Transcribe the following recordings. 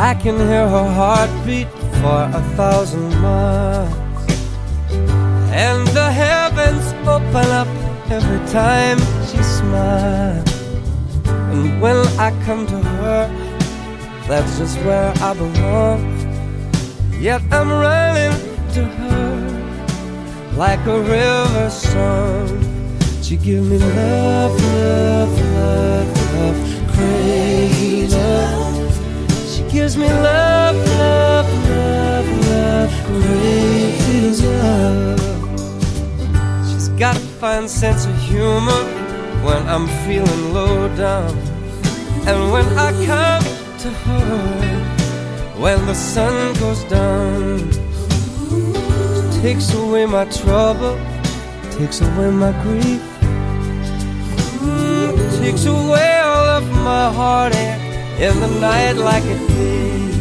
I can hear her heartbeat for a thousand miles. And the heavens open up every time she smiles. And when I come to her, that's just where I belong. Yet I'm running to her like a river song. She give me love, love, love, love, crazy love. Gives me love, love, love, love, crazy love. She's got a fine sense of humor when I'm feeling low down. And when I come to her, when the sun goes down, she takes away my trouble, takes away my grief, takes away all of my heartache in the night like a thief.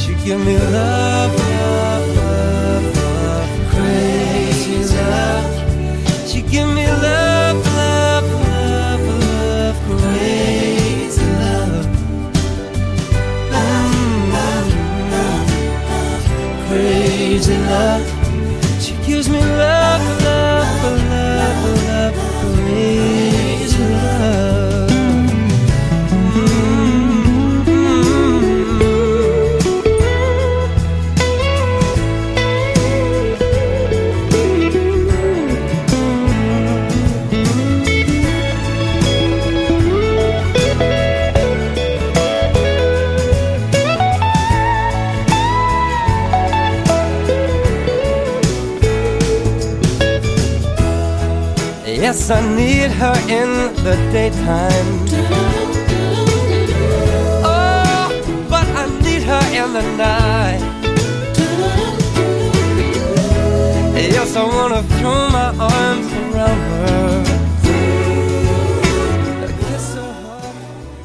She give me love, love, love, love, crazy love. She give me love, love, love, love, crazy love. Mm, mm, mm, mm Crazy love. She gives me love, love, Yes, I need her in the daytime. Oh, but I need her in the night. Yes, I wanna throw my arms around her. Kiss her, hug,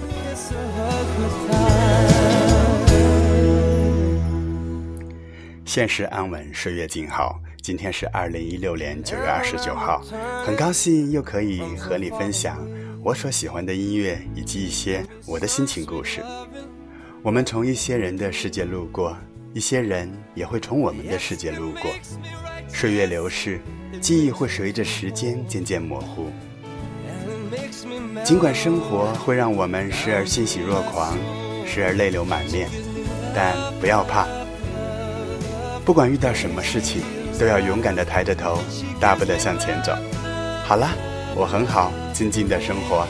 kiss her, hug her tight. 现实安稳，岁月静好。今天是二零一六年九月二十九号，很高兴又可以和你分享我所喜欢的音乐以及一些我的心情故事。我们从一些人的世界路过，一些人也会从我们的世界路过。岁月流逝，记忆会随着时间渐渐模糊。尽管生活会让我们时而欣喜若狂，时而泪流满面，但不要怕。不管遇到什么事情，都要勇敢的抬着头，大步的向前走。好了，我很好，静静的生活。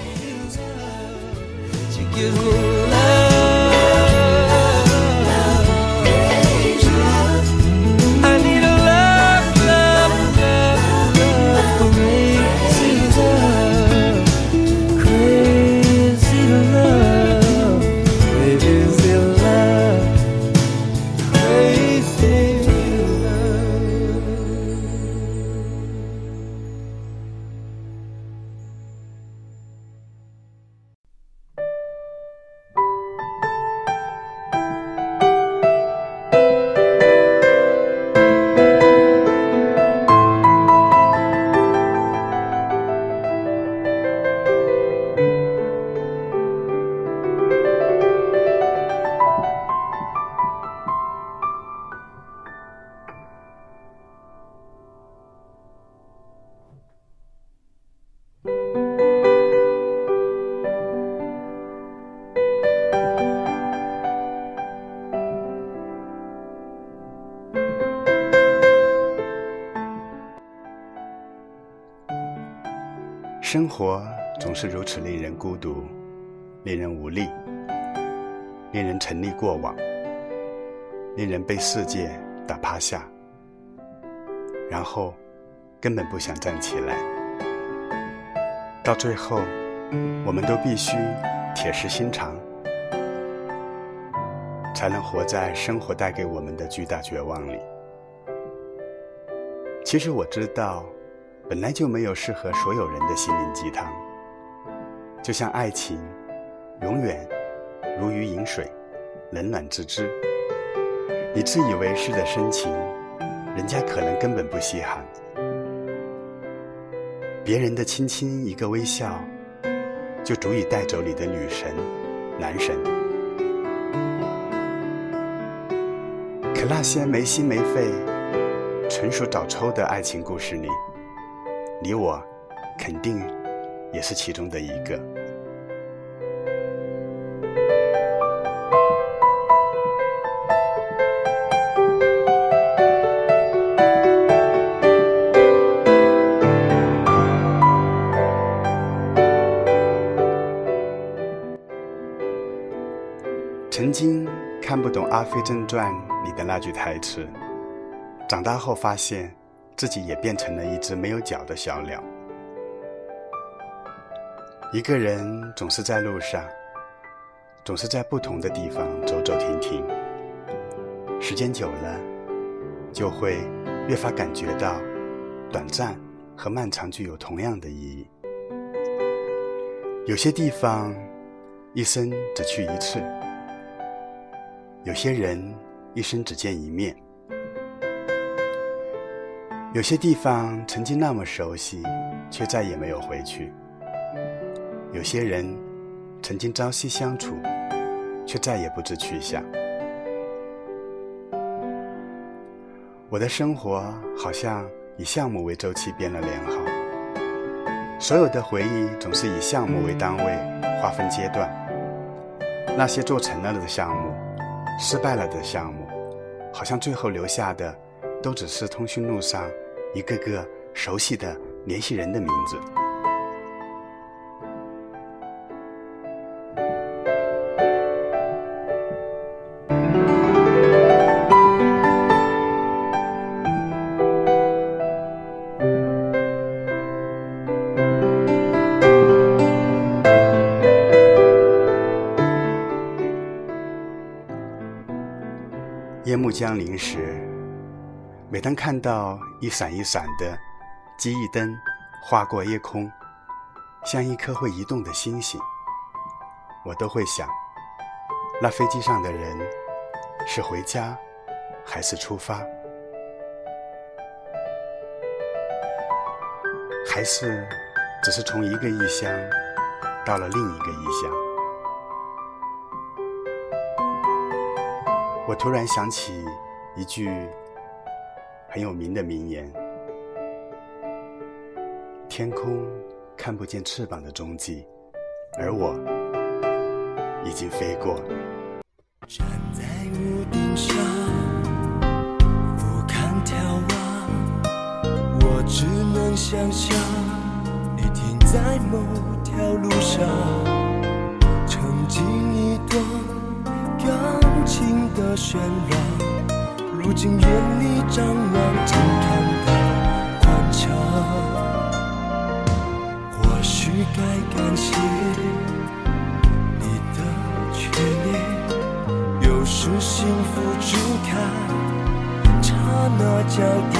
生活总是如此令人孤独，令人无力，令人沉溺过往，令人被世界打趴下，然后根本不想站起来。到最后，我们都必须铁石心肠，才能活在生活带给我们的巨大绝望里。其实我知道。本来就没有适合所有人的心灵鸡汤，就像爱情，永远如鱼饮水，冷暖自知。你自以为是的深情，人家可能根本不稀罕。别人的轻轻一个微笑，就足以带走你的女神、男神。可那些没心没肺、纯属找抽的爱情故事里，你我肯定也是其中的一个。曾经看不懂《阿飞正传》里的那句台词，长大后发现自己也变成了一只没有脚的小鸟。一个人总是在路上，总是在不同的地方走走停停，时间久了，就会越发感觉到短暂和漫长具有同样的意义。有些地方，一生只去一次。有些人一生只见一面，有些地方曾经那么熟悉，却再也没有回去；有些人曾经朝夕相处，却再也不知去向。我的生活好像以项目为周期编了连号，所有的回忆总是以项目为单位划分阶段，那些做成了的项目。失败了的项目，好像最后留下的，都只是通讯录上一个个熟悉的联系人的名字。夜幕将临时，每当看到一闪一闪的机翼灯划过夜空，像一颗会移动的星星，我都会想：那飞机上的人是回家，还是出发，还是只是从一个异乡到了另一个异乡？我突然想起一句很有名的名言：“天空看不见翅膀的踪迹，而我已经飞过。”站在屋顶上，俯瞰眺望，我只能想象，你停在某条路上，曾经一段。感情的喧嚷，如今眼里张望，只看到宽敞。或许该感谢你的眷恋，有时幸福只看刹那交叠，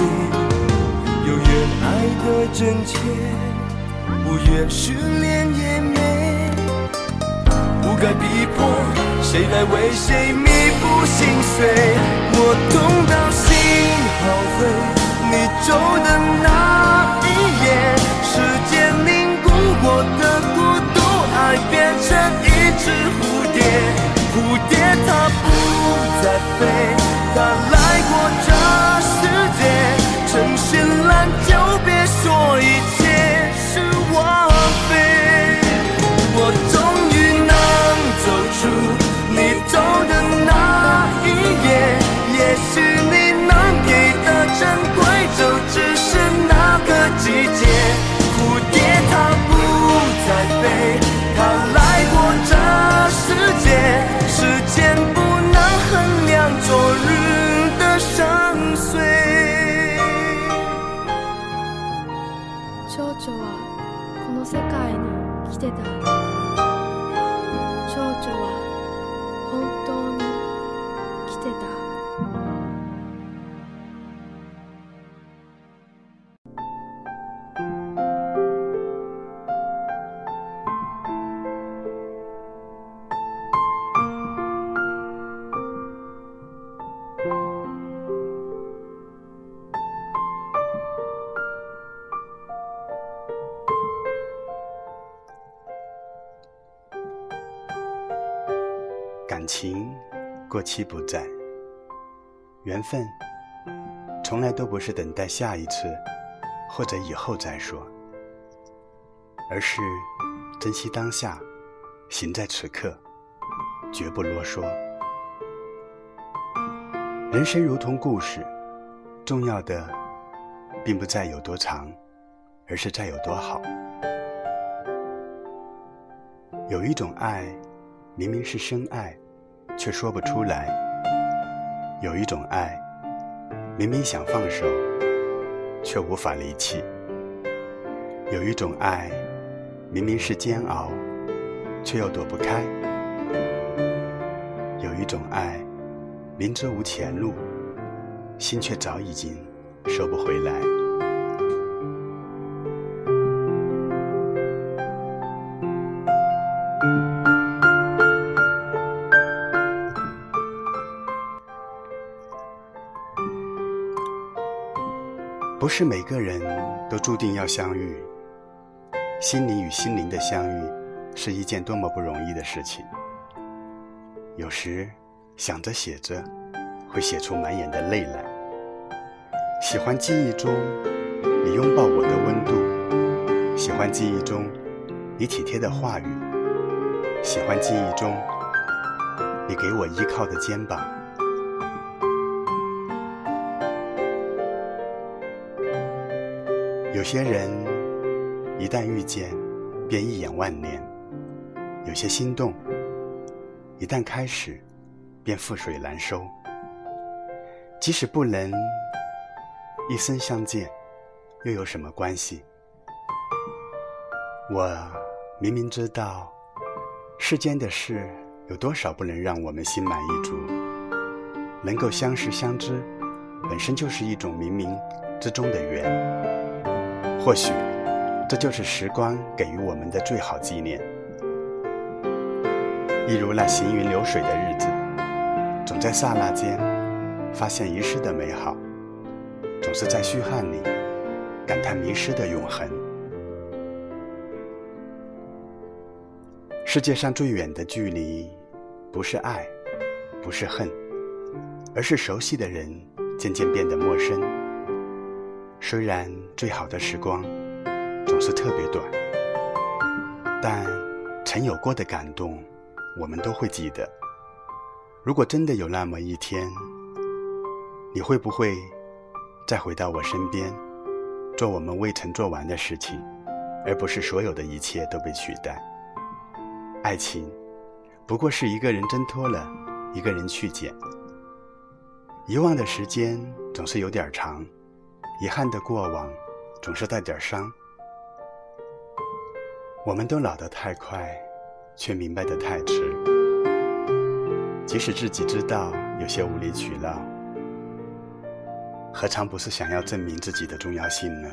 有缘爱的真切，无缘失恋也没，该逼迫。谁来为谁弥补心碎？我痛到心好灰。你走的那一夜，时间凝固我的孤独，爱变成一只蝴蝶，蝴蝶它不再飞，它来过这世界，趁心烂就别说一蝴蝶它不再过期不在，缘分从来都不是等待下一次或者以后再说，而是珍惜当下，行在此刻，绝不啰嗦。人生如同故事，重要的并不在有多长，而是在有多好。有一种爱，明明是深爱，却说不出来；有一种爱，明明想放手，却无法离弃；有一种爱，明明是煎熬，却又躲不开；有一种爱，明知无前路，心却早已经收不回来。不是每个人都注定要相遇，心灵与心灵的相遇是一件多么不容易的事情。有时想着写着，会写出满眼的泪来。喜欢记忆中你拥抱我的温度，喜欢记忆中你体贴的话语，喜欢记忆中你给我依靠的肩膀。有些人一旦遇见，便一眼万年；有些心动一旦开始，便覆水难收。即使不能一生相见，又有什么关系？我明明知道，世间的事有多少不能让我们心满意足，能够相识相知，本身就是一种冥冥之中的缘。或许，这就是时光给予我们的最好纪念。一如那行云流水的日子，总在刹那间发现遗失的美好，总是在虚汗里感叹迷失的永恒。世界上最远的距离，不是爱，不是恨，而是熟悉的人渐渐变得陌生。虽然最好的时光总是特别短，但曾有过的感动，我们都会记得。如果真的有那么一天，你会不会再回到我身边，做我们未曾做完的事情，而不是所有的一切都被取代？爱情不过是一个人挣脱了，一个人去捡。遗忘的时间总是有点长。遗憾的过往，总是带点伤。我们都老得太快，却明白得太迟。即使自己知道有些无理取闹，何尝不是想要证明自己的重要性呢？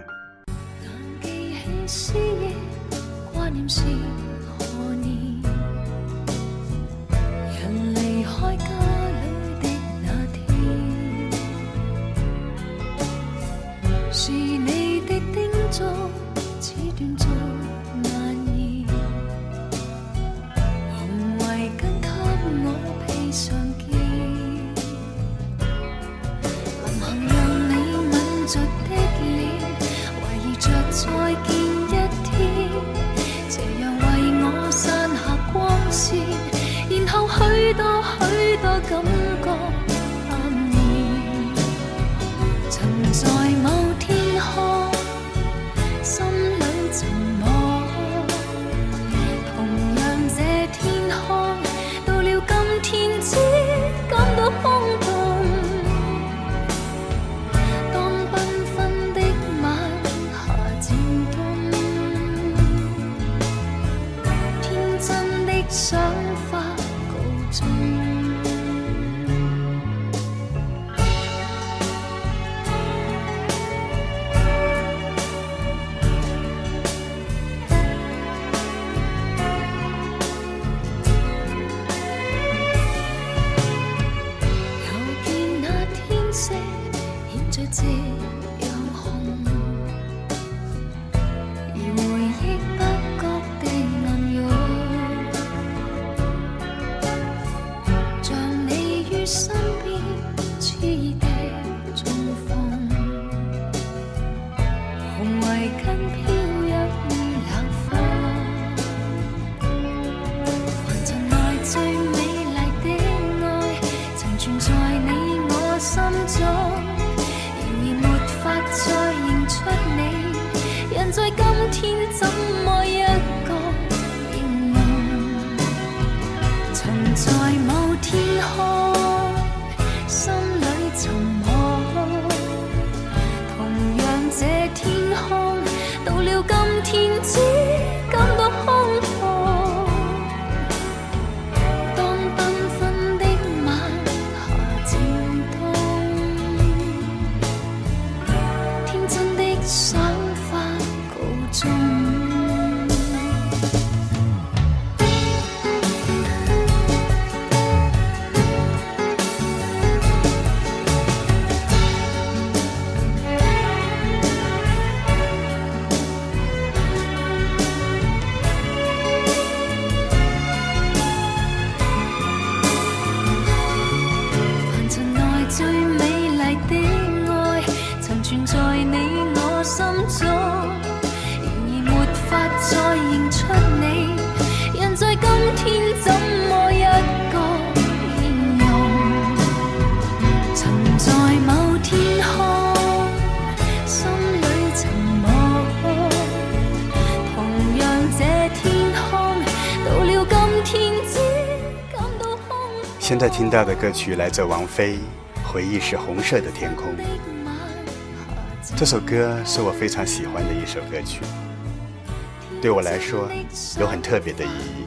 现在听到的歌曲来自王菲，《回忆是红色的天空》。这首歌是我非常喜欢的一首歌曲，对我来说有很特别的意义。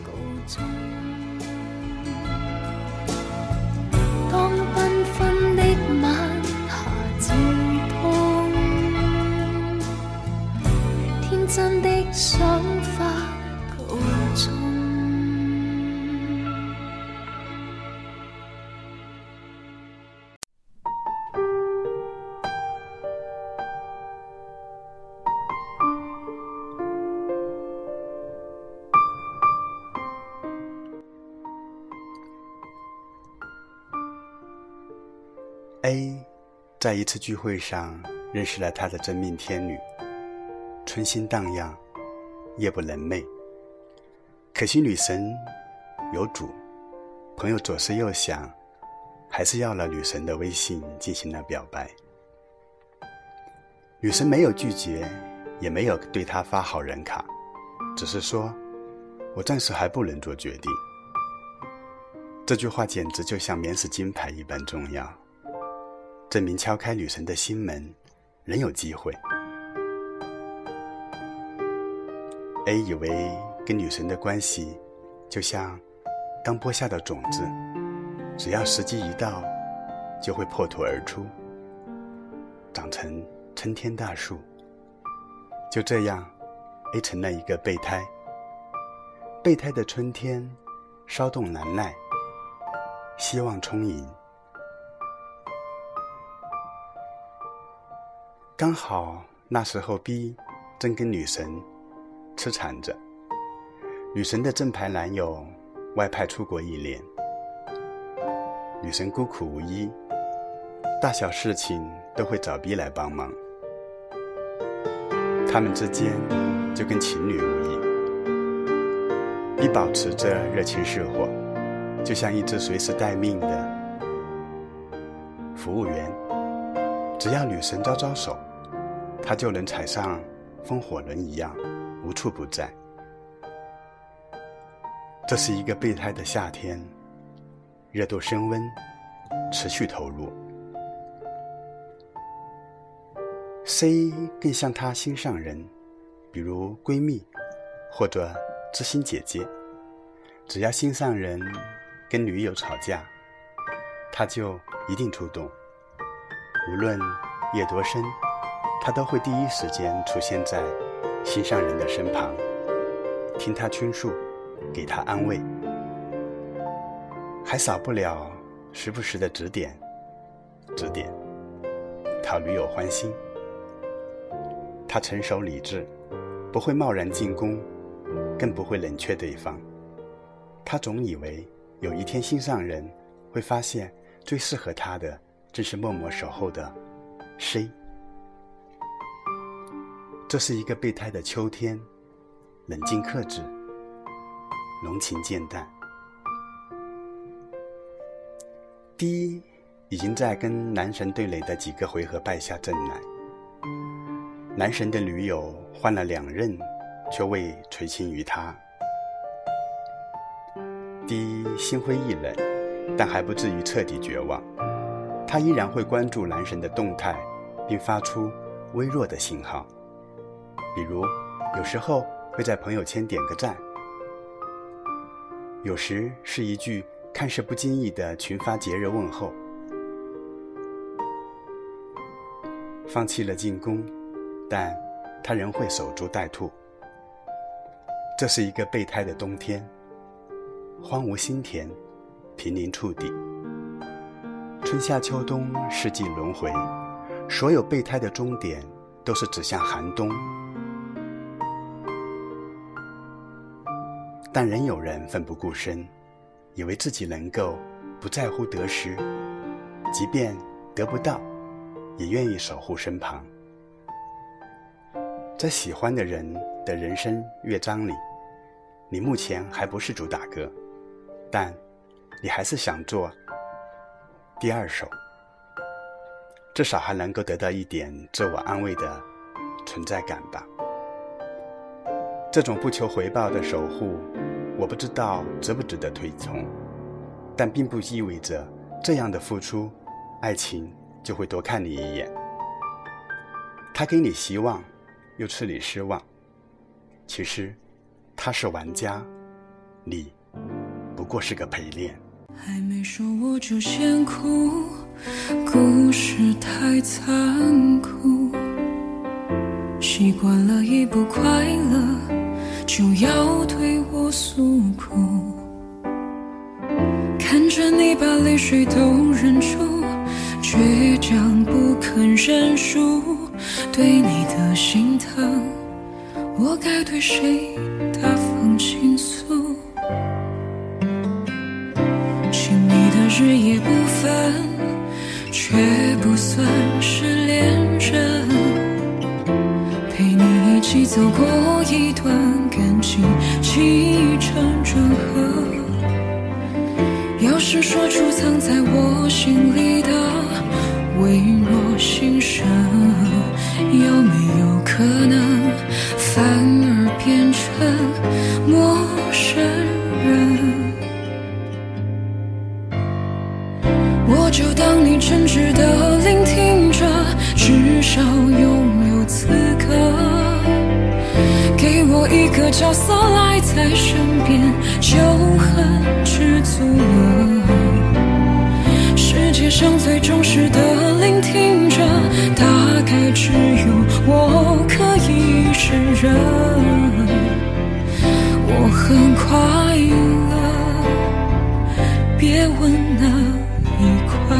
在一次聚会上认识了他的真命天女，春心荡漾，夜不能寐。可惜女神有主，朋友左思右想，还是要了女神的微信进行了表白。女神没有拒绝，也没有对他发好人卡，只是说：“我暂时还不能做决定。”这句话简直就像免死金牌一般重要。证明敲开女神的心门，仍有机会。A 以为跟女神的关系，就像刚播下的种子，只要时机一到，就会破土而出，长成参天大树。就这样，A 成了一个备胎。备胎的春天，稍动难耐，希望充盈。刚好那时候，B 正跟女神痴缠着。女神的正牌男友外派出国一年，女神孤苦无依，大小事情都会找 B 来帮忙。他们之间就跟情侣无异。B 保持着热情似火，就像一只随时待命的服务员，只要女神招招手。他就能踩上风火轮一样，无处不在。这是一个备胎的夏天，热度升温，持续投入。C 更像他心上人，比如闺蜜或者知心姐姐。只要心上人跟女友吵架，他就一定出动，无论夜多深。他都会第一时间出现在心上人的身旁，听他倾诉，给他安慰，还少不了时不时的指点、指点，讨女友欢心。他成熟理智，不会贸然进攻，更不会冷却对方。他总以为有一天心上人会发现，最适合他的正是默默守候的谁。这是一个备胎的秋天，冷静克制，浓情渐淡。第一，已经在跟男神对垒的几个回合败下阵来。男神的女友换了两任，却未垂青于他。第一，心灰意冷，但还不至于彻底绝望。他依然会关注男神的动态，并发出微弱的信号，比如有时候会在朋友圈点个赞，有时是一句看似不经意的群发节日问候。放弃了进攻，但他仍会守株待兔。这是一个备胎的冬天，荒芜心田，濒临触底。春夏秋冬，四季轮回，所有备胎的终点都是指向寒冬。但仍有人奋不顾身，以为自己能够不在乎得失，即便得不到，也愿意守护身旁。在喜欢的人的人生乐章里，你目前还不是主打歌，但你还是想做。第二首，至少还能够得到一点自我安慰的存在感吧。这种不求回报的守护，我不知道值不值得推崇，但并不意味着这样的付出，爱情就会多看你一眼。他给你希望，又赐你失望。其实，他是玩家，你不过是个陪练。还没说我就先哭，故事太残酷。习惯了已不快乐就要对我诉苦，看着你把泪水都忍住，倔强不肯认输。对你的心疼，我该对谁大方倾诉？亲密的日夜不分，却不算是恋人。陪你一起走过一段是说出藏在我心里的微弱心声，有没有可能反而变成陌生人？我就当你真挚的聆听着，至少拥有资格给我一个角色赖在身边，就很知足了。世界上最忠实的聆听者，大概只有我可以胜任。我很快乐，别问哪。会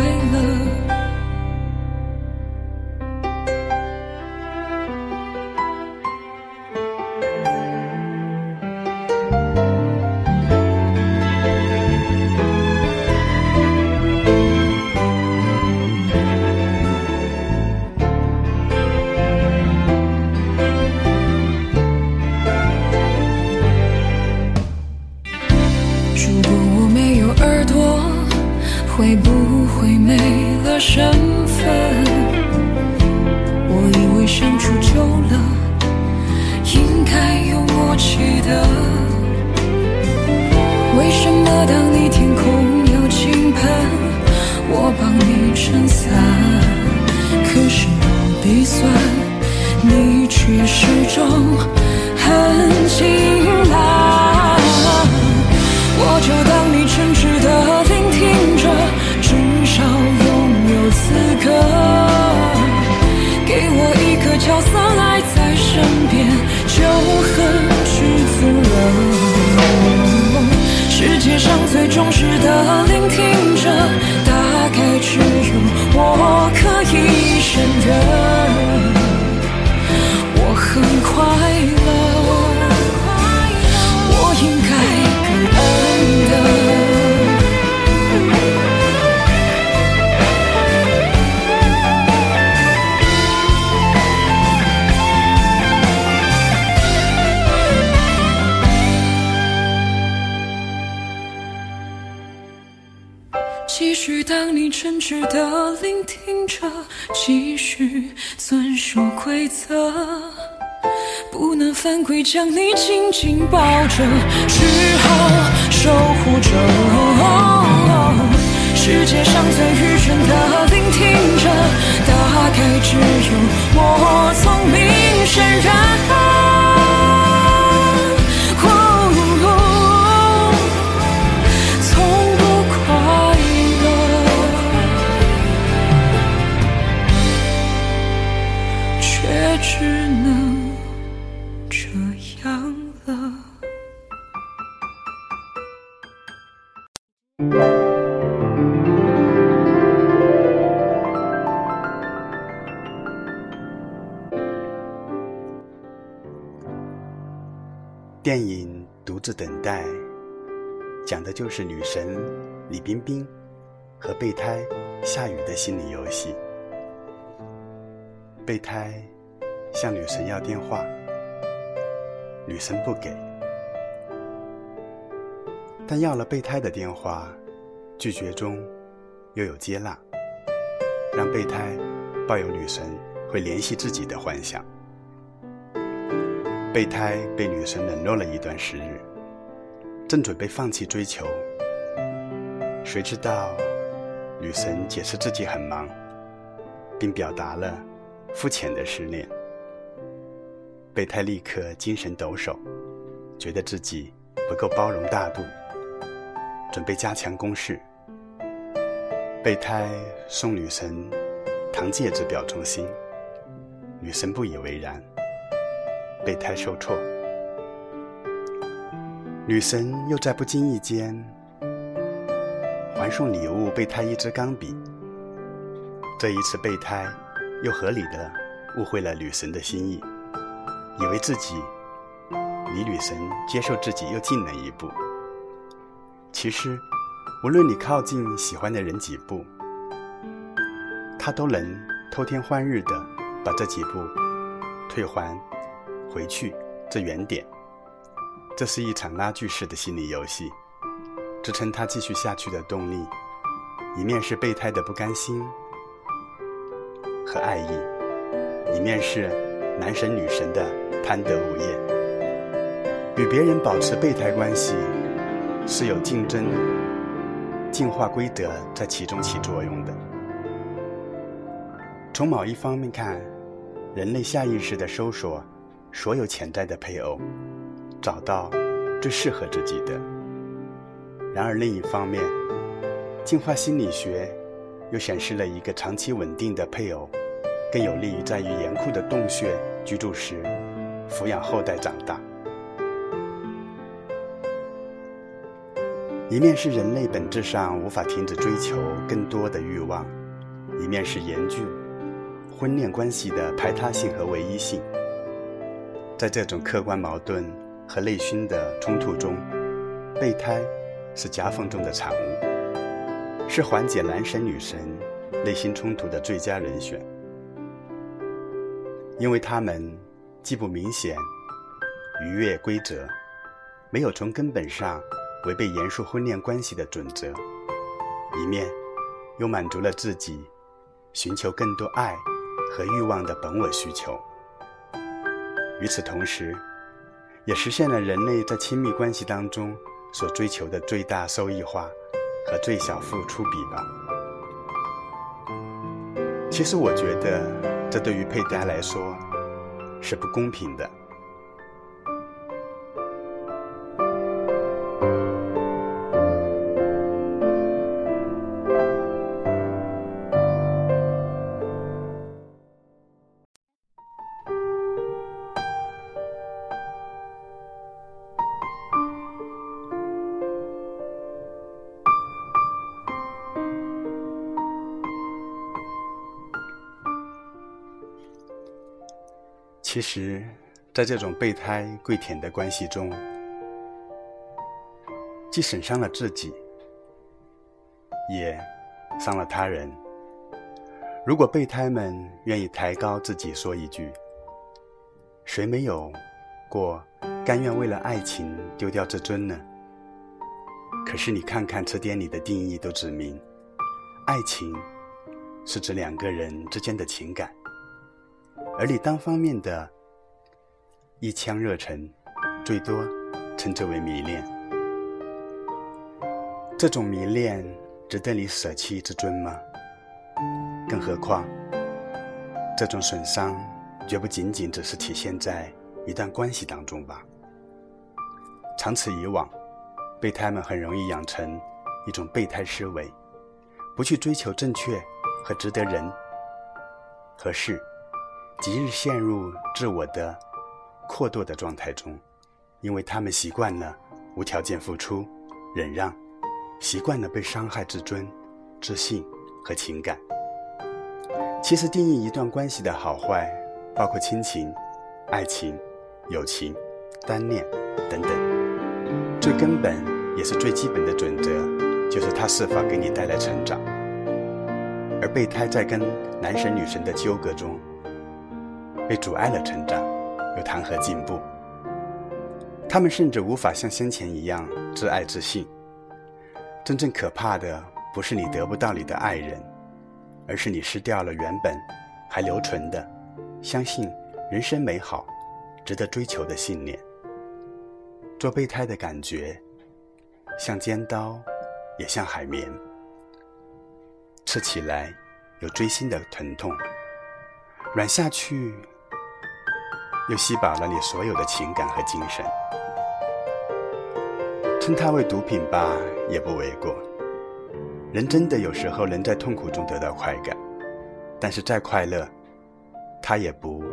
的。为什么当你天空有倾盆，我帮你撑伞，可是我鼻酸，你却始终很轻世上最忠实的聆听者，大概只有我可以选择。真挚的聆听着，继续遵守规则，不能犯规将你紧紧抱着，只好。守护着。世界上最愚蠢的聆听着，大概只有我聪明胜任。是《等待》讲的就是女神李冰冰和备胎夏雨的心理游戏。备胎向女神要电话，女神不给，但要了备胎的电话，拒绝中又有接纳，让备胎抱有女神会联系自己的幻想。备胎被女神冷落了一段时日，正准备放弃追求，谁知道女神解释自己很忙，并表达了肤浅的失恋。备胎立刻精神抖擞，觉得自己不够包容大度，准备加强攻势。备胎送女神糖戒指表忠心，女神不以为然。备胎受挫，女神又在不经意间还送礼物备胎一支钢笔。这一次，备胎又合理的误会了女神的心意，以为自己离女神接受自己又近了一步。其实，无论你靠近喜欢的人几步，他都能偷天换日的把这几步退还。回去这原点，这是一场拉锯式的心理游戏，支撑他继续下去的动力，一面是备胎的不甘心和爱意，一面是男神女神的贪得无厌。与别人保持备胎关系，是有竞争、进化规则在其中起作用的。从某一方面看，人类下意识的搜索。所有潜在的配偶，找到最适合自己的。然而另一方面，进化心理学又显示了一个长期稳定的配偶，更有利于在于严酷的洞穴居住时，抚养后代长大。一面是人类本质上无法停止追求更多的欲望，一面是严峻婚恋关系的排他性和唯一性。在这种客观矛盾和内心的冲突中，备胎是夹缝中的产物，是缓解男神女神内心冲突的最佳人选，因为他们既不明显逾越规则，没有从根本上违背严肃婚恋关系的准则，一面又满足了自己寻求更多爱和欲望的本我需求。与此同时，也实现了人类在亲密关系当中所追求的最大收益化和最小付出比吧。其实，我觉得这对于佩戴来说是不公平的。其实，在这种备胎跪舔的关系中，既损伤了自己，也伤了他人。如果备胎们愿意抬高自己，说一句：“谁没有过甘愿为了爱情丢掉自尊呢？”可是你看看词典里的定义，都指明，爱情是指两个人之间的情感。而你单方面的一腔热忱，最多称之为迷恋。这种迷恋值得你舍弃自尊吗？更何况，这种损伤绝不仅仅只是体现在一段关系当中吧。长此以往，备胎们很容易养成一种备胎思维，不去追求正确和值得人和事，即日陷入自我的阔度的状态中，因为他们习惯了无条件付出、忍让。习惯了被伤害自尊、自信和情感。其实，定义一段关系的好坏，包括亲情、爱情、友情、单恋等等。最根本也是最基本的准则，就是它是否给你带来成长。而备胎在跟男神女神的纠葛中，被阻碍了成长，又谈何进步？他们甚至无法像先前一样自爱自信。真正可怕的不是你得不到你的爱人，而是你失掉了原本还留存的相信人生美好、值得追求的信念。做备胎的感觉，像尖刀，也像海绵，吃起来有锥心的疼痛，软下去又吸饱了你所有的情感和精神。称它为毒品吧，也不为过。人真的有时候能在痛苦中得到快感，但是再快乐，它也不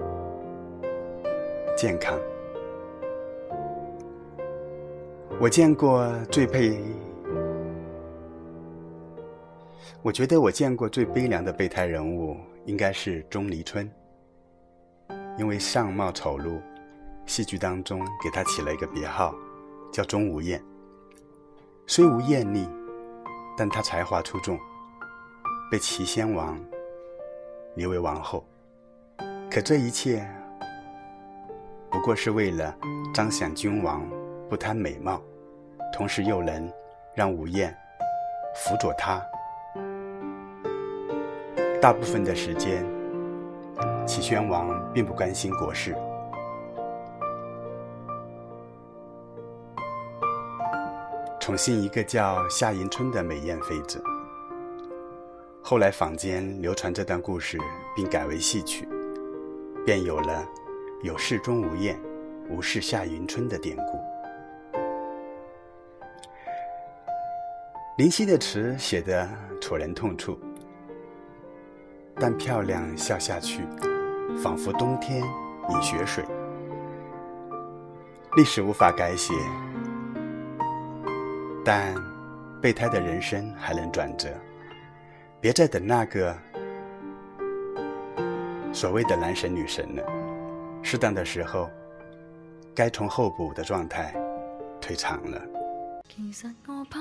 健康。我见过最配，我觉得我见过最悲凉的备胎人物，应该是钟离春。因为相貌丑陋，戏剧当中给他起了一个别号，叫钟无艳。虽无艳丽，但她才华出众，被齐宣王立为王后。可这一切不过是为了彰显君王不贪美貌，同时又能让吴燕辅佐他。大部分的时间，齐宣王并不关心国事。宠幸一个叫夏迎春的美艳妃子。后来坊间流传这段故事，并改为戏曲，便有了“有事钟无艳，无事夏迎春”的典故。林夕的词写得戳人痛处，但漂亮笑下去，仿佛冬天饮雪水。历史无法改写。但备胎的人生还能转折，别再等那个所谓的男神女神了。适当的时候，该从候补的状态退场了。其实我怕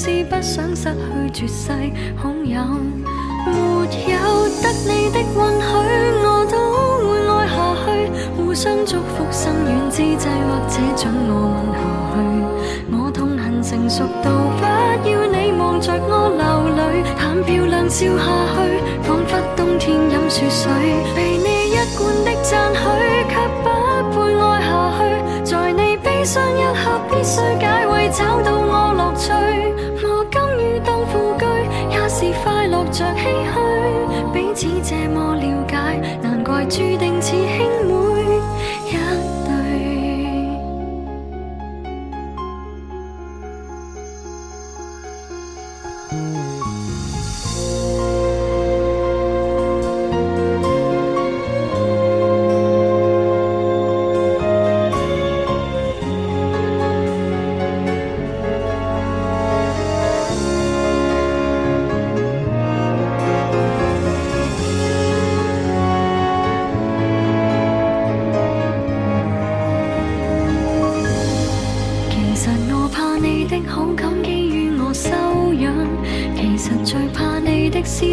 是不想失去绝世好友。没有得你的允许，我都会爱下去。互相祝福，心远之际，或者准我吻下去。我痛恨成熟到不要你望着我流泪，谈漂亮笑下去，仿佛冬天饮雪水。被你一贯的赞许，却不配爱下去。在你悲伤一刻，需解慰找到我乐趣我甘于当副居也是快乐着唏嘘彼此这么了解难怪注定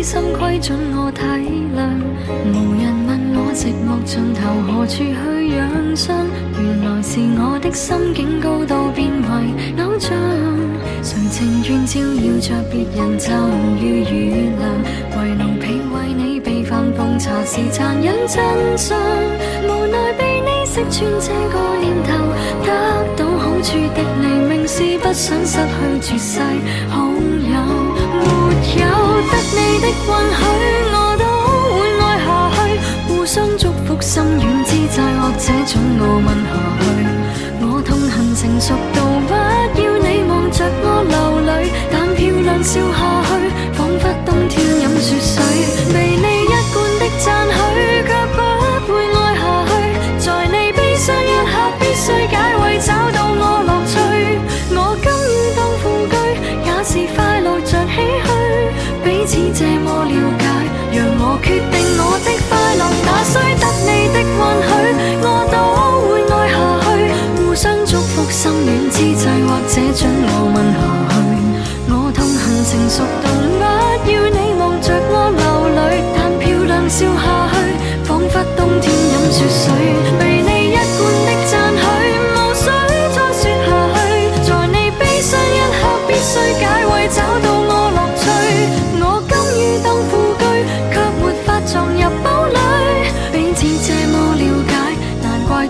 心规准我体谅。无人问我寂寞尽头何处去养伤，原来是我的心境高到变为偶像。谁情愿照耀着别人就予原谅？为奴婢为你备饭奉茶是残忍真相，无奈被你识穿这个念头，得到好处的你，明是不想失去绝世好友。得你的允许，我都会爱下去。互相祝福，心软之际，或者准我吻下去。我痛恨成熟到不要你望着我流泪，但漂亮笑下彼此这么了解，让我决定我的快乐，那需得你的允许，我都会爱下去。互相祝福，心软之际，或者准我吻下去。我痛恨成熟到不要你望着我流泪，但漂亮笑下去，仿佛冬天饮雪水。被你一贯的赞许，无需再说下去。在你悲伤一刻，必须解慰，找到我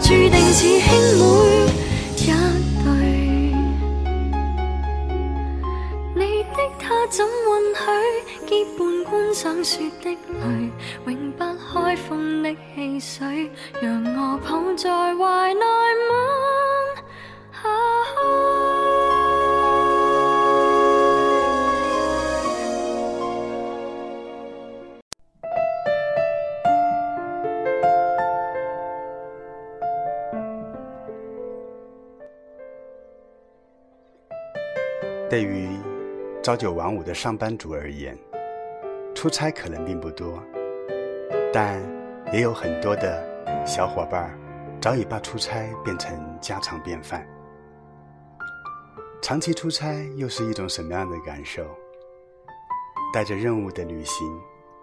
注定似兄对于朝九晚五的上班族而言，出差可能并不多，但也有很多的小伙伴早已把出差变成家常便饭。长期出差又是一种什么样的感受？带着任务的旅行，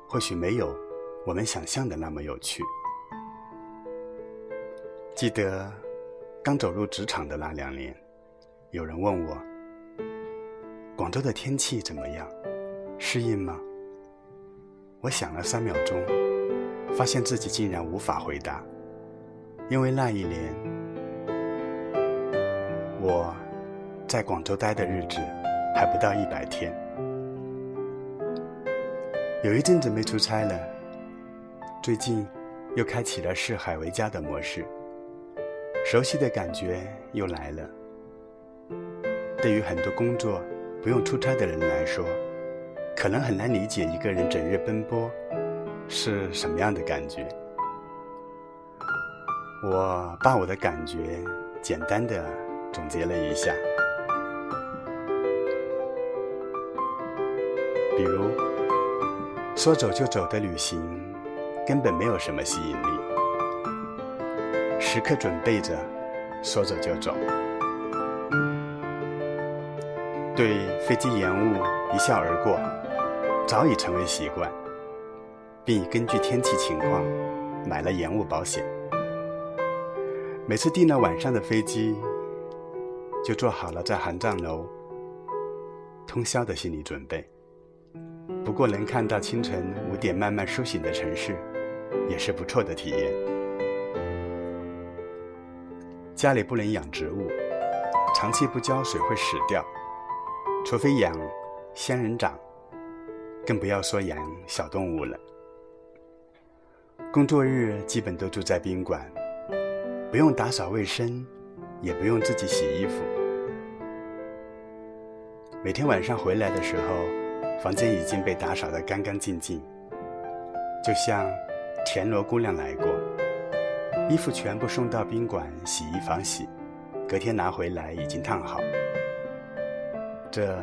或许没有我们想象的那么有趣。记得刚走入职场的那两年，有人问我。广州的天气怎么样？适应吗？我想了三秒钟，发现自己竟然无法回答，因为那一年我在广州待的日子还不到一百天。有一阵子没出差了，最近又开启了视海为家的模式，熟悉的感觉又来了。对于很多工作，不用出差的人来说，可能很难理解一个人整日奔波是什么样的感觉。我把我的感觉简单的总结了一下，比如说走就走的旅行根本没有什么吸引力，时刻准备着说走就走。对飞机延误一笑而过，早已成为习惯，并已根据天气情况买了延误保险。每次订了晚上的飞机，就做好了在航站楼通宵的心理准备。不过能看到清晨五点慢慢苏醒的城市，也是不错的体验。家里不能养植物，长期不浇水会死掉。除非养仙人掌，更不要说养小动物了。工作日基本都住在宾馆，不用打扫卫生，也不用自己洗衣服。每天晚上回来的时候，房间已经被打扫得干干净净，就像田螺姑娘来过。衣服全部送到宾馆洗衣房洗，隔天拿回来已经烫好。这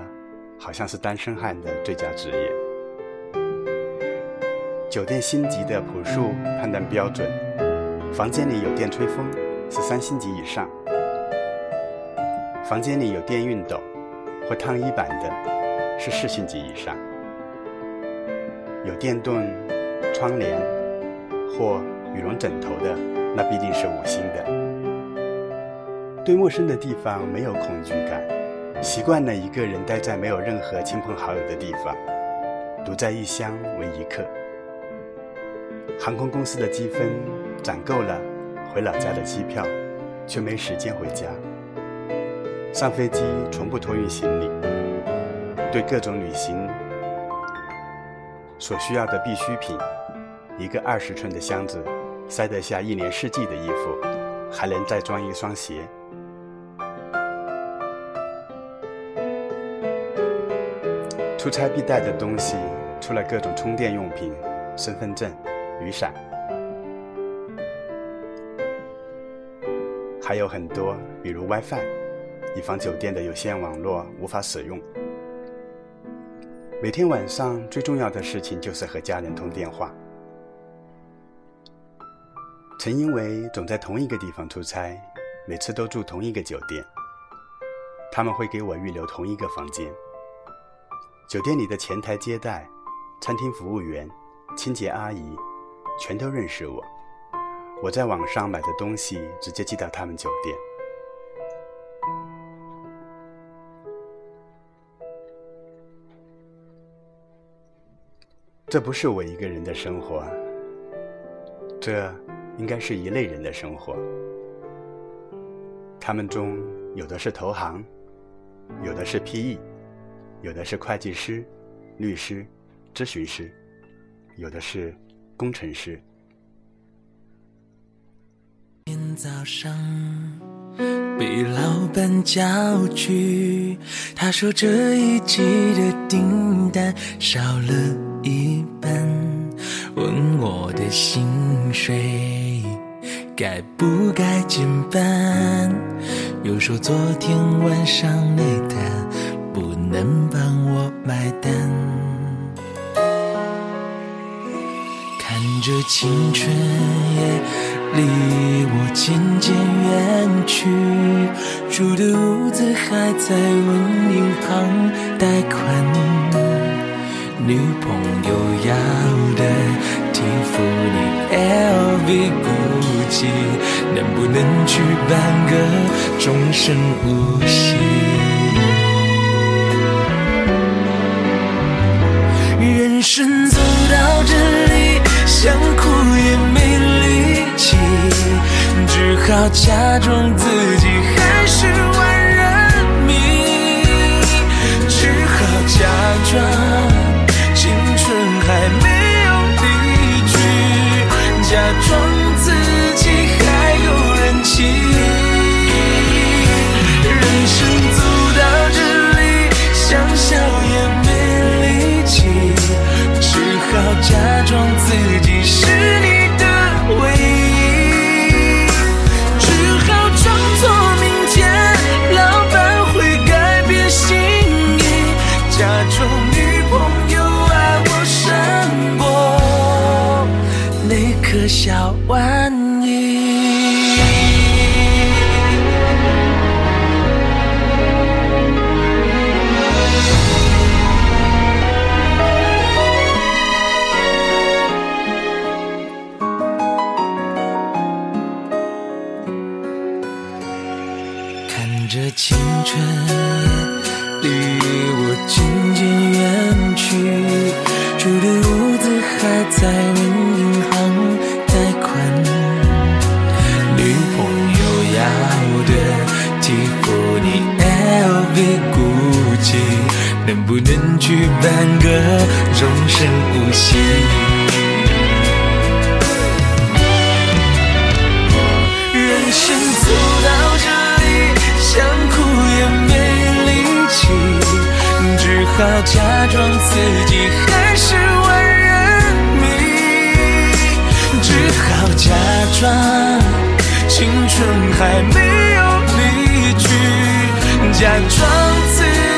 好像是单身汉的最佳职业。酒店星级的朴素判断标准：房间里有电吹风是三星级以上；房间里有电熨斗或烫衣板的是四星级以上；有电动窗帘或羽绒枕头的，那必定是五星的。对陌生的地方没有恐惧感，习惯了一个人待在没有任何亲朋好友的地方，独在异乡为异客。航空公司的积分攒够了回老家的机票，却没时间回家。上飞机从不托运行李，对各种旅行。所需要的必需品，一个二十寸的箱子，塞得下一年四季的衣服，还能再装一双鞋。出差必带的东西，除了各种充电用品、身份证、雨伞，还有很多，比如 WiFi，以防酒店的有线网络无法使用。每天晚上最重要的事情就是和家人通电话。曾因为总在同一个地方出差，每次都住同一个酒店，他们会给我预留同一个房间。酒店里的前台接待、餐厅服务员、清洁阿姨，全都认识我。我在网上买的东西直接寄到他们酒店。这不是我一个人的生活，这应该是一类人的生活。他们中有的是投行，有的是 PE，有的是会计师、律师、咨询师，有的是工程师。天早上被老板叫去，他说这一季的订单少了。一半，问我的薪水该不该减半？又说昨天晚上那单不能帮我买单。看着青春也离我渐渐远去，住的屋子还在问银行贷款。女朋友要的蒂芙尼、LV、GUCCI，能不能去办个终身无息？人走到这里，想哭也没力气，只好假装自己还是万人迷，只好假装青春。还没有离去，假装自己还有人气。人生走到这里，想笑不能去半个终身无息？人生走到这里，想哭也没力气，只好假装自己还是万人迷，只好假装青春还没有离去，假装自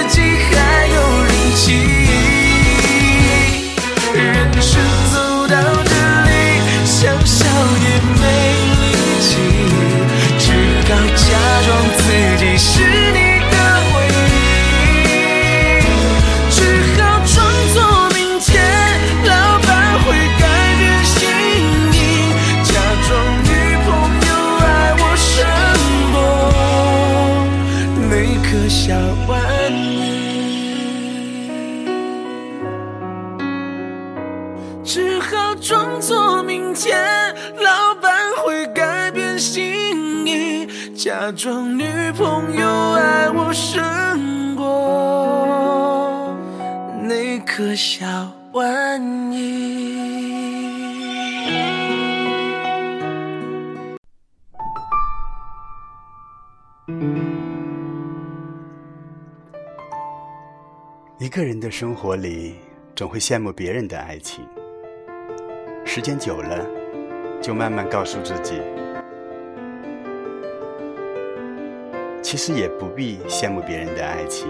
己。还心。一个人的生活里，总会羡慕别人的爱情。时间久了，就慢慢告诉自己，其实也不必羡慕别人的爱情，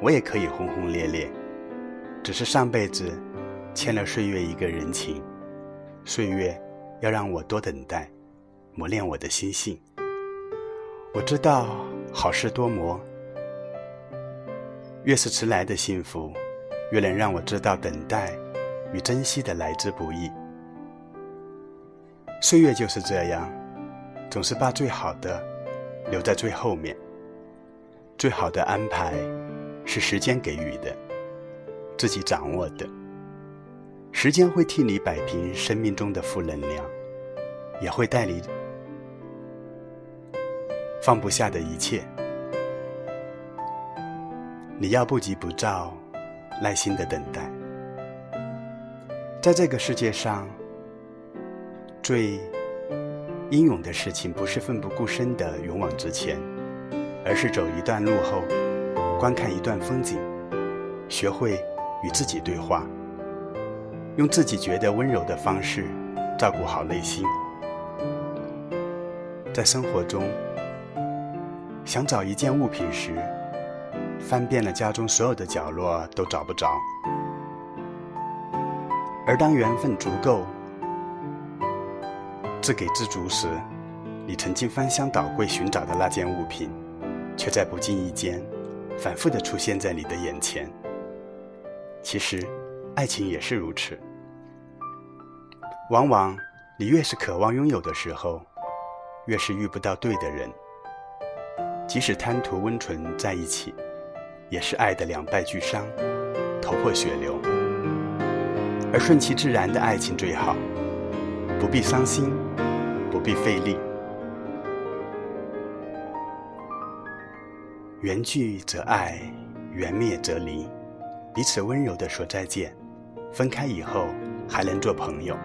我也可以轰轰烈烈。只是上辈子欠了岁月一个人情，岁月要让我多等待，磨练我的心性。我知道好事多磨。越是迟来的幸福，越能让我知道等待与珍惜的来之不易。岁月就是这样，总是把最好的留在最后面。最好的安排是时间给予的，自己掌握的。时间会替你摆平生命中的负能量，也会带你放不下的一切。你要不急不躁，耐心的等待。在这个世界上，最英勇的事情不是奋不顾身的勇往直前，而是走一段路后，观看一段风景，学会与自己对话，用自己觉得温柔的方式照顾好内心。在生活中，想找一件物品时，翻遍了家中所有的角落都找不着，而当缘分足够，自给自足时，你曾经翻箱倒柜寻找的那件物品，却在不经意间反复的出现在你的眼前。其实，爱情也是如此。往往你越是渴望拥有的时候，越是遇不到对的人。即使贪图温存在一起。也是爱的两败俱伤，头破血流。而顺其自然的爱情最好，不必伤心，不必费力。缘聚则爱，缘灭则离。彼此温柔地说再见，分开以后还能做朋友。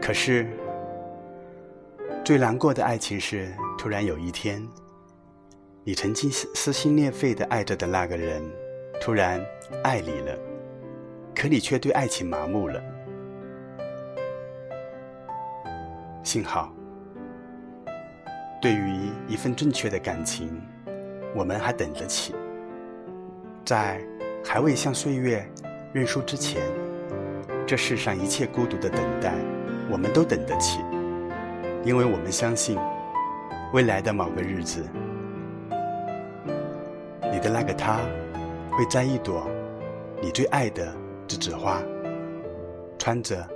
可是，最难过的爱情是，突然有一天。你曾经撕心裂肺的爱着的那个人，突然爱你了，可你却对爱情麻木了。幸好，对于一份正确的感情，我们还等得起，在还未向岁月认输之前，这世上一切孤独的等待，我们都等得起，因为我们相信，未来的某个日子。的那个他，会摘一朵你最爱的栀子花，穿着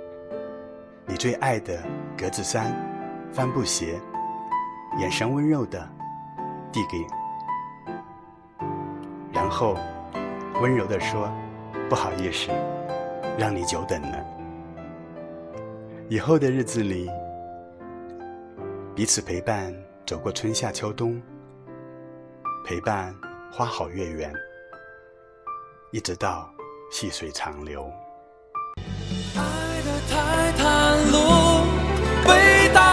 你最爱的格子衫、帆布鞋，眼神温柔的递给，然后温柔的说：“不好意思，让你久等了。”以后的日子里，彼此陪伴走过春夏秋冬，陪伴。花好月圆，一直到细水长流。爱的太袒露，味道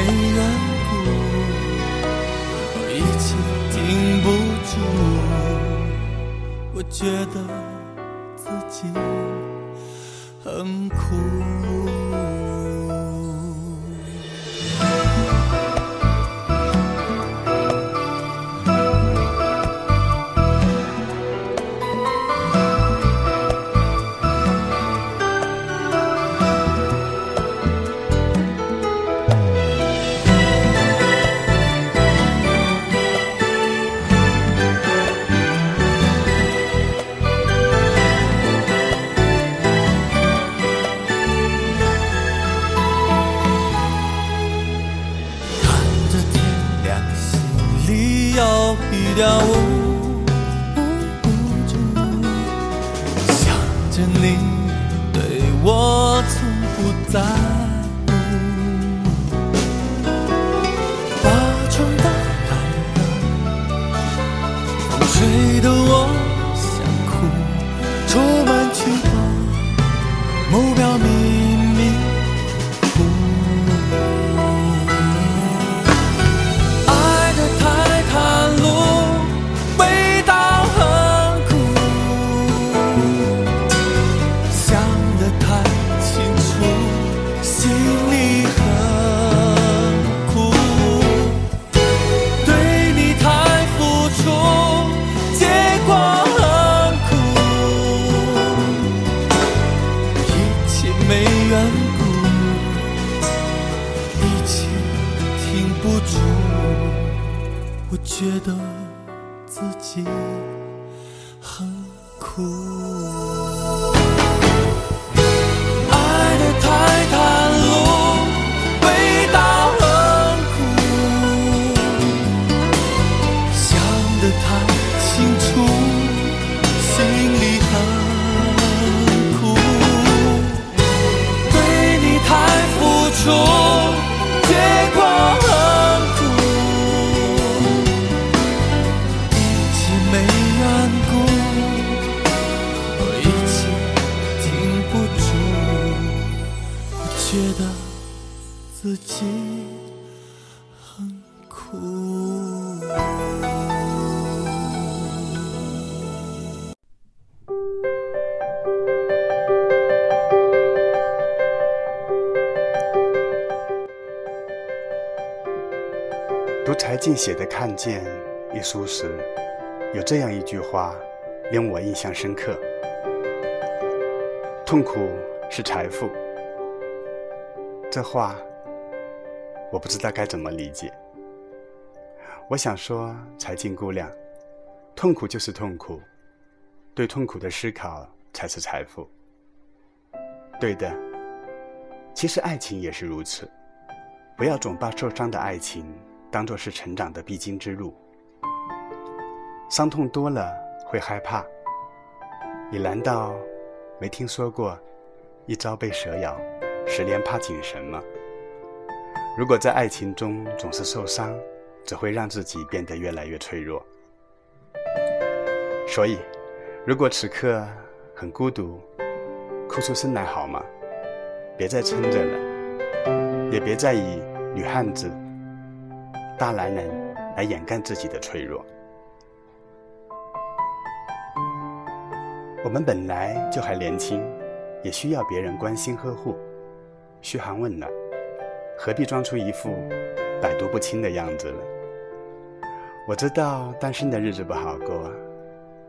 没缘故，一切停不住。我觉得自己很苦。觉得自己很苦。读柴静写的《看见》一书时，有这样一句话，令我印象深刻：痛苦是财富。这话，我不知道该怎么理解。我想说，柴静姑娘，痛苦就是痛苦，对痛苦的思考才是财富。对的，其实爱情也是如此，不要总把受伤的爱情当作是成长的必经之路。伤痛多了会害怕，你难道没听说过“一朝被蛇咬，十年怕井绳”吗？如果在爱情中总是受伤，只会让自己变得越来越脆弱。所以，如果此刻很孤独，哭出声来好吗？别再撑着了，也别再以女汉子、大男人来掩盖自己的脆弱。我们本来就还年轻，也需要别人关心呵护、嘘寒问暖，何必装出一副百毒不侵的样子呢？我知道单身的日子不好过，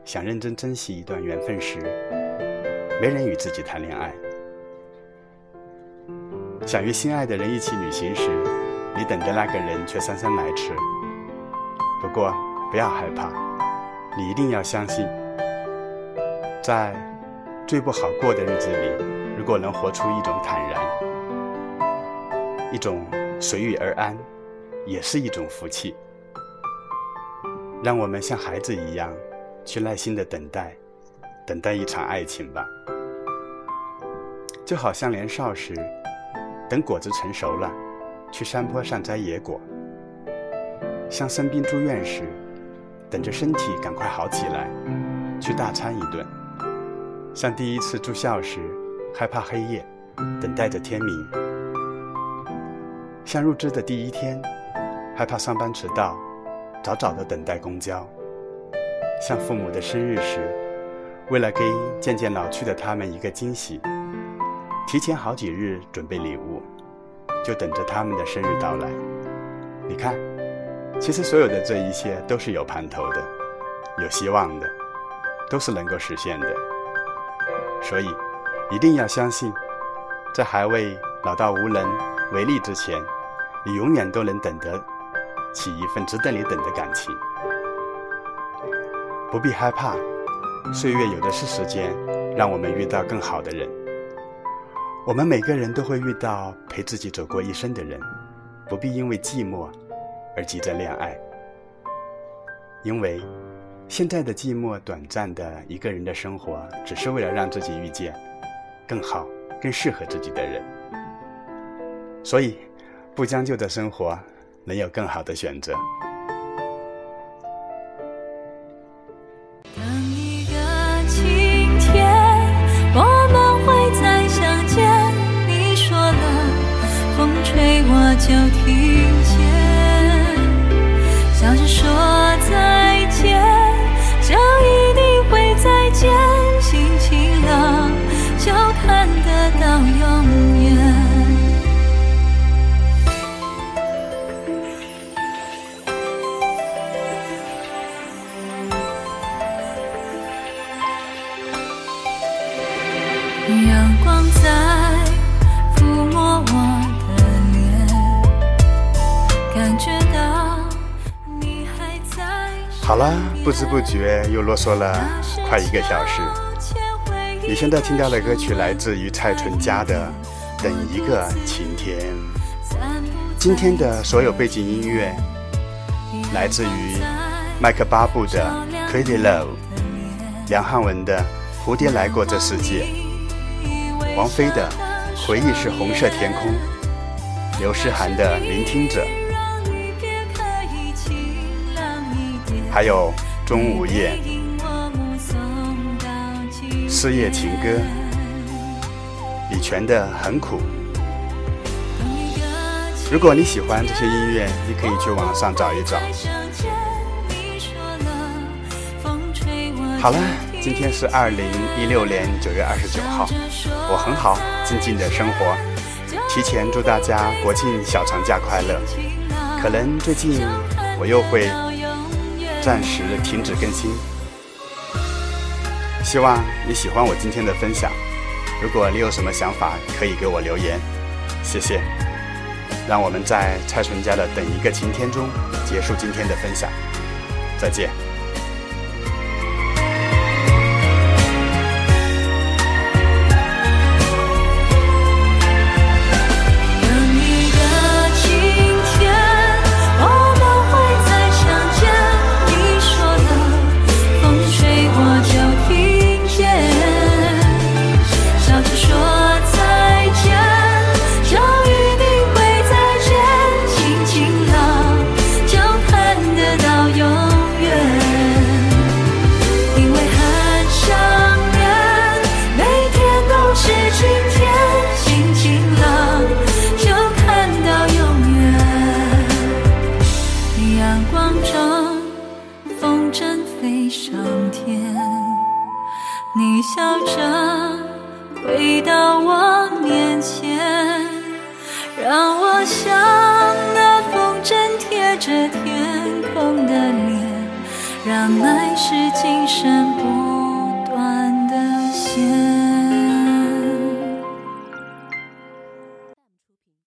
想认真珍惜一段缘分时，没人与自己谈恋爱。想与心爱的人一起旅行时，你等的那个人却姗姗来迟。不过不要害怕，你一定要相信，在最不好过的日子里，如果能活出一种坦然，一种随遇而安，也是一种福气。让我们像孩子一样，去耐心的等待，等待一场爱情吧。就好像年少时，等果子成熟了，去山坡上摘野果；像生病住院时，等着身体赶快好起来，去大餐一顿；像第一次住校时，害怕黑夜，等待着天明；像入职的第一天，害怕上班迟到。早早的等待公交，像父母的生日时，为了给渐渐老去的他们一个惊喜，提前好几日准备礼物，就等着他们的生日到来。你看，其实所有的这一切都是有盼头的，有希望的，都是能够实现的。所以，一定要相信，在还未老到无能为力之前，你永远都能等得。起一份值得你等的感情，不必害怕，岁月有的是时间，让我们遇到更好的人。我们每个人都会遇到陪自己走过一生的人，不必因为寂寞而急着恋爱，因为现在的寂寞短暂的一个人的生活，只是为了让自己遇见更好、更适合自己的人。所以，不将就的生活。能有更好的选择。就听见，笑着说再好了，不知不觉又啰嗦了快一个小时。你现在听到的歌曲来自于蔡淳佳的《等一个晴天》。今天的所有背景音乐来自于麦克巴布的《Crazy Love》，梁汉文的《蝴蝶来过这世界》。王菲的《回忆是红色天空》，刘诗涵的《聆听者》，还有钟无艳《失业情歌》，李泉的《很苦》。如果你喜欢这些音乐，你可以去网上找一找。好了，今天是二零一六年九月二十九号，我很好，静静的生活。提前祝大家国庆小长假快乐。可能最近我又会暂时停止更新，希望你喜欢我今天的分享。如果你有什么想法，可以给我留言，谢谢。让我们在蔡淳佳的《等一个晴天》中结束今天的分享，再见。相爱是今生不。